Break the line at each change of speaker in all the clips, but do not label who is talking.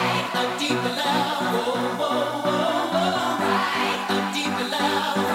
Right, a deeper love, whoa, whoa, whoa, whoa. Right, a deeper love.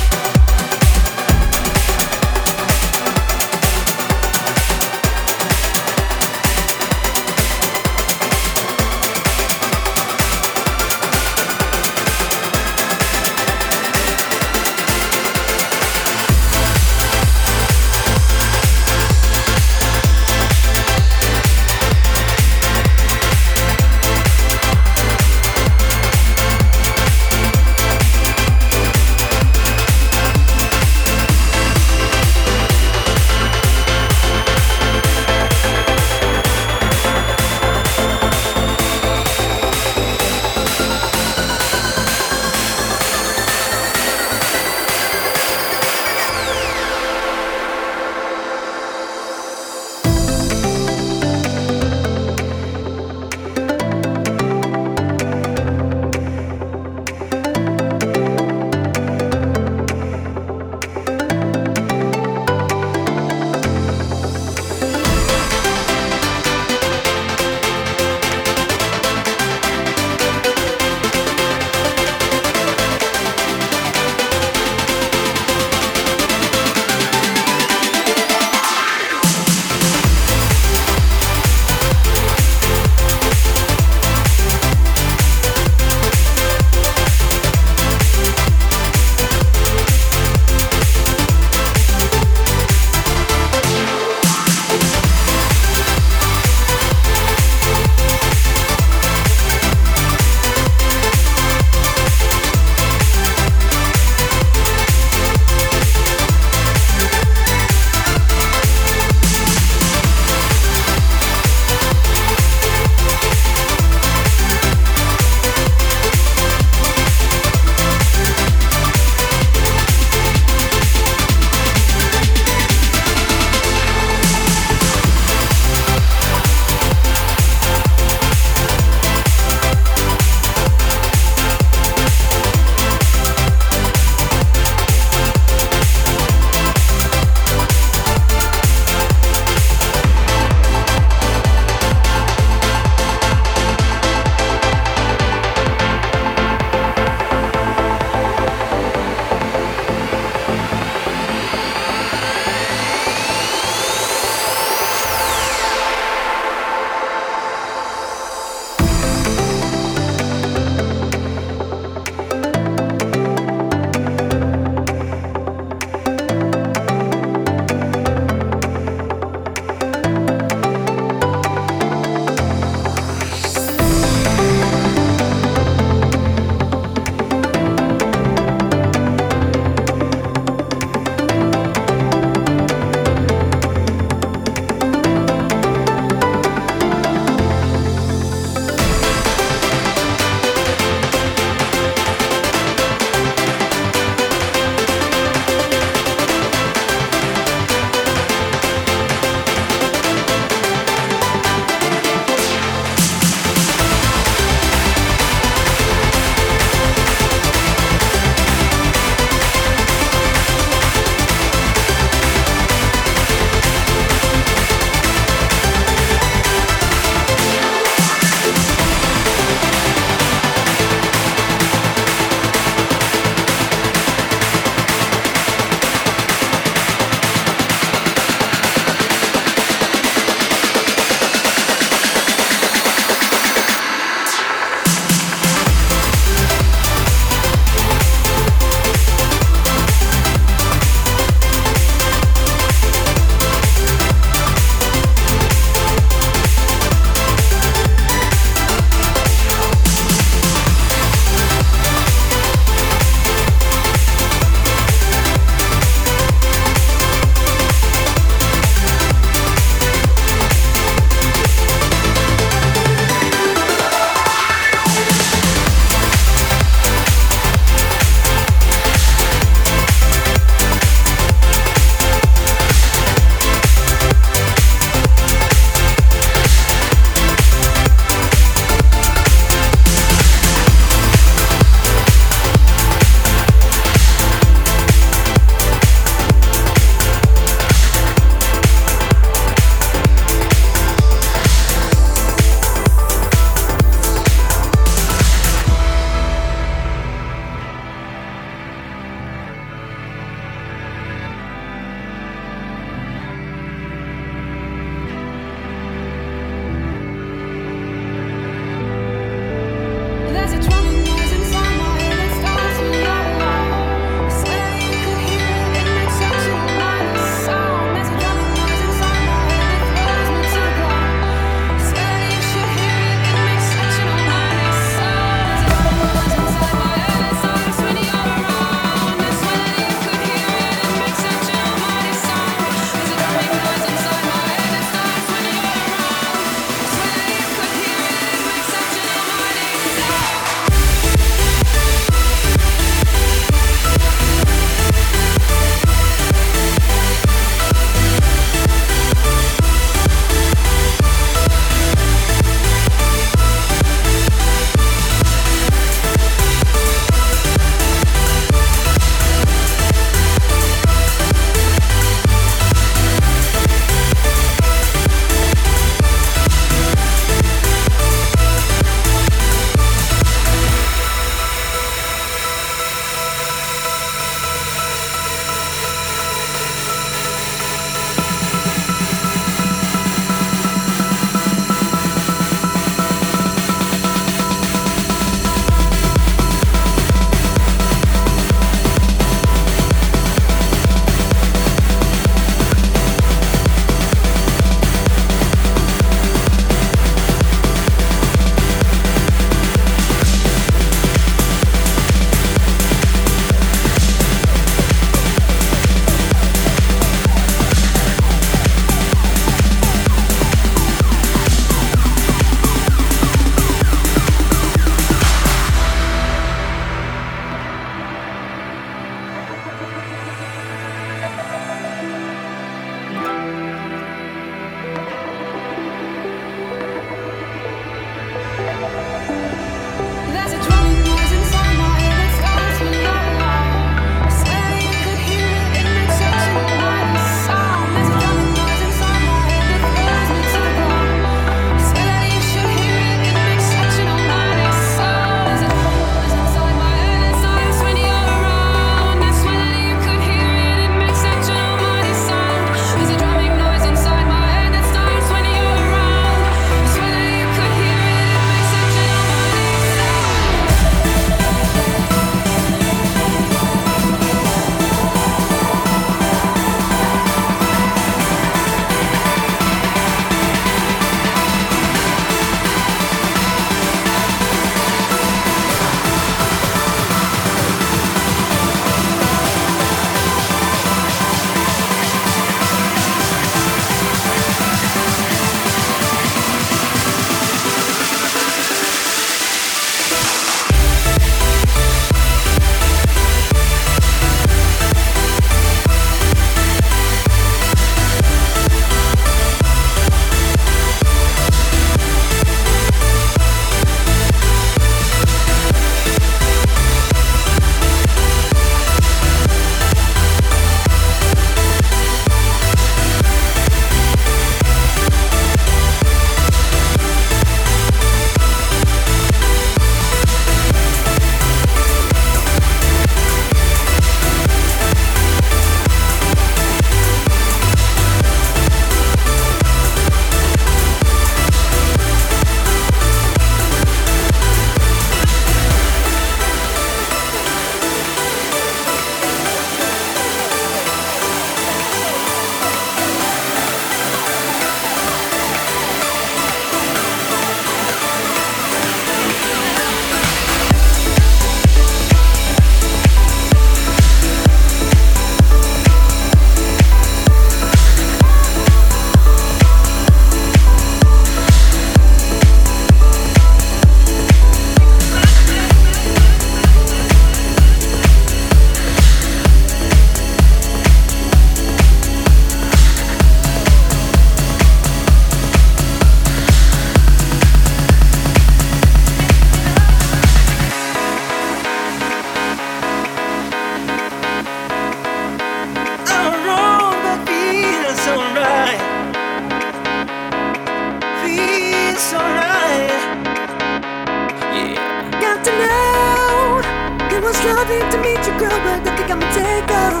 Starting to meet you, girl, but I think I'ma take off.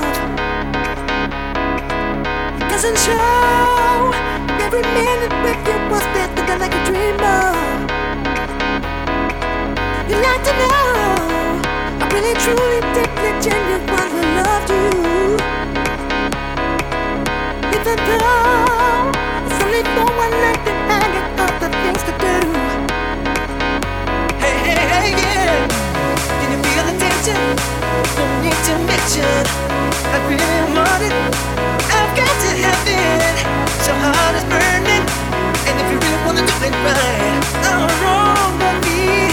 Doesn't show. Every minute with you was better than I could dream of. You like to know. I really, truly, deeply, genuinely loved you. Even though it's only for one night, then I got other things to do.
Hey, hey, hey, yeah. Tension? No need to mention. I really want it. I've got to have it. So heart is burning. And if you really wanna do it right, I'm wrong, but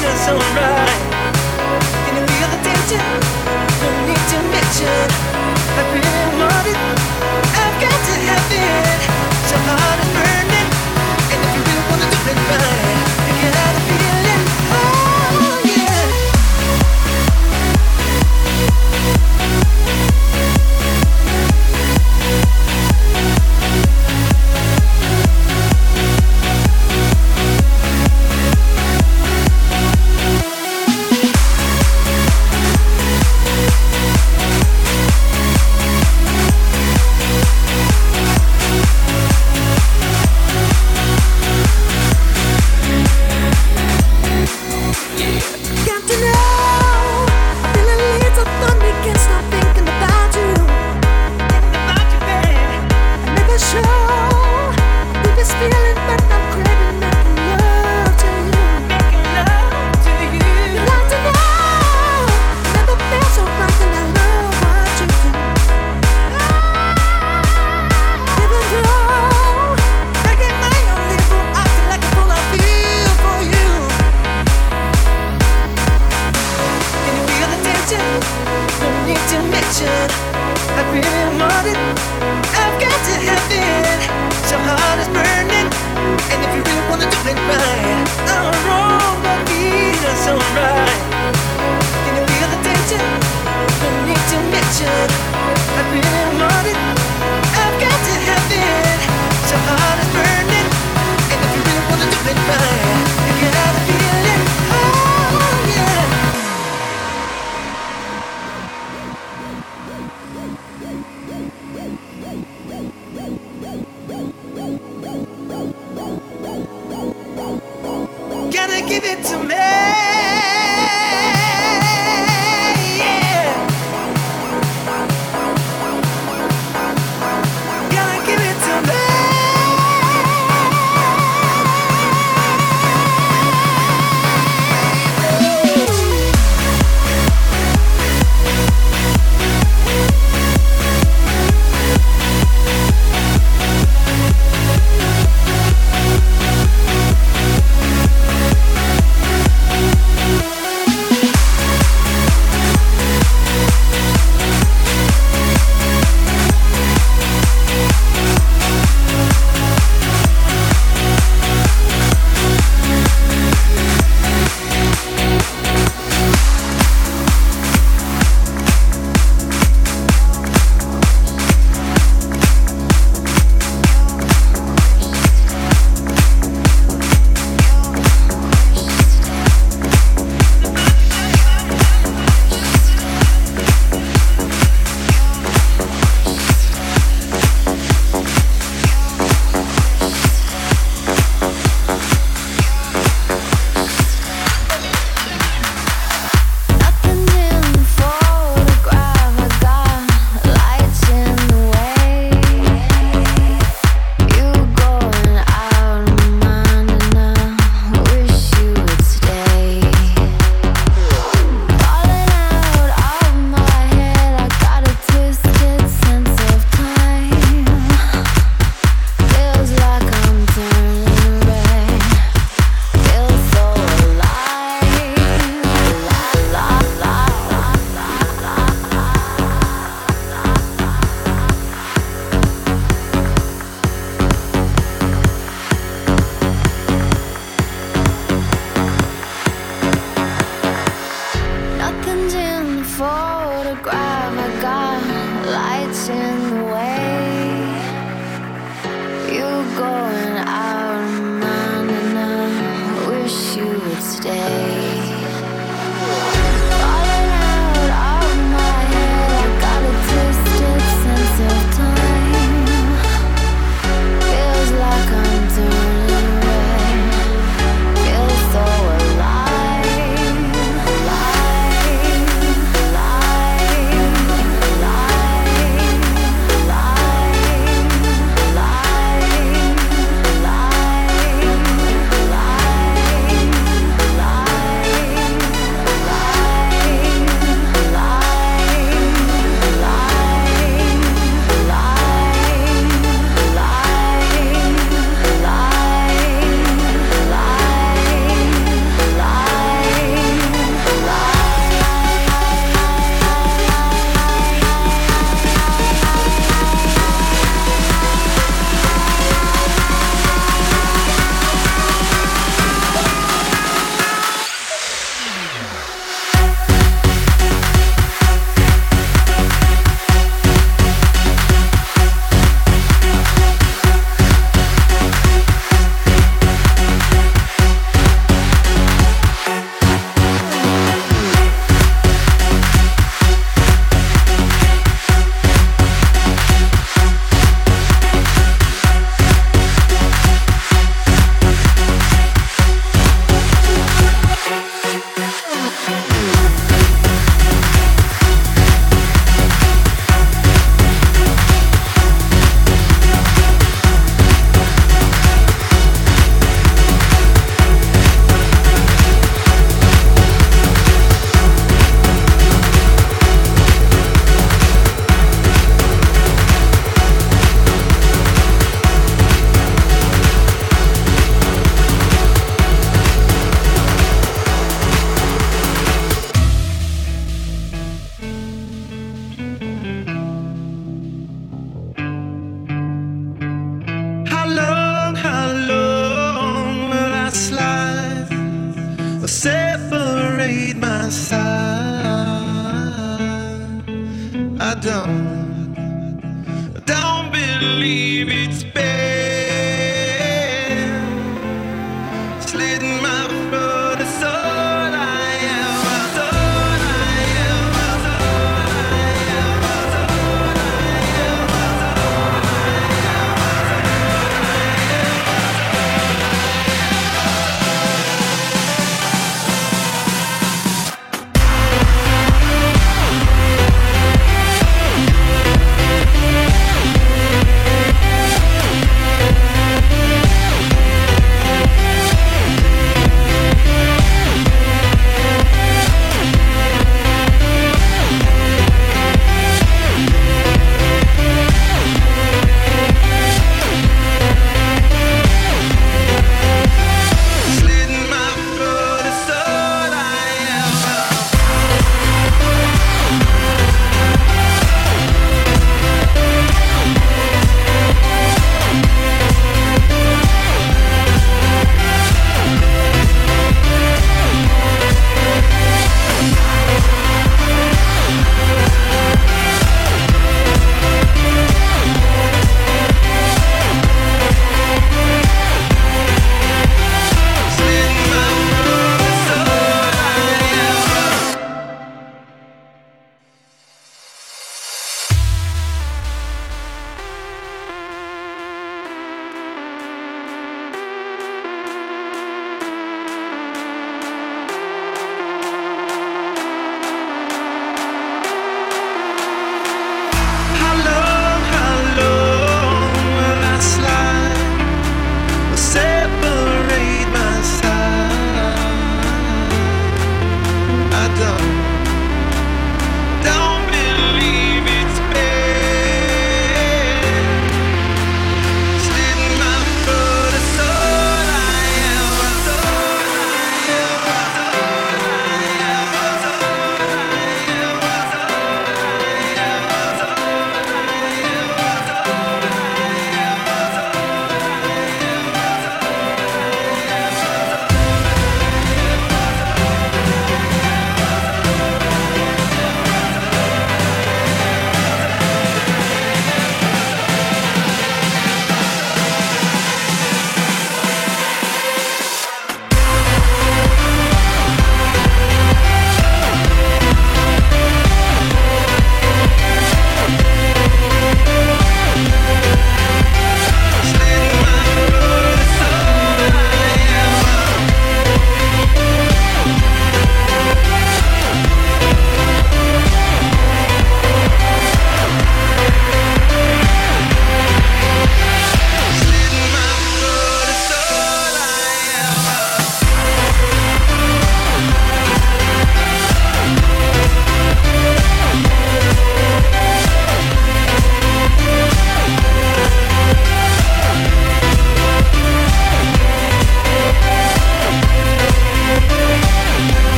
that's alright. Can you feel the tension? No need to mention. I really want it. I've got to have it. Need to mention. I really want it. I've got to have it. So heart is burning. And if you really wanna do it right, wrong, but that's alright. Feel the tension? Need to mention. I really want it.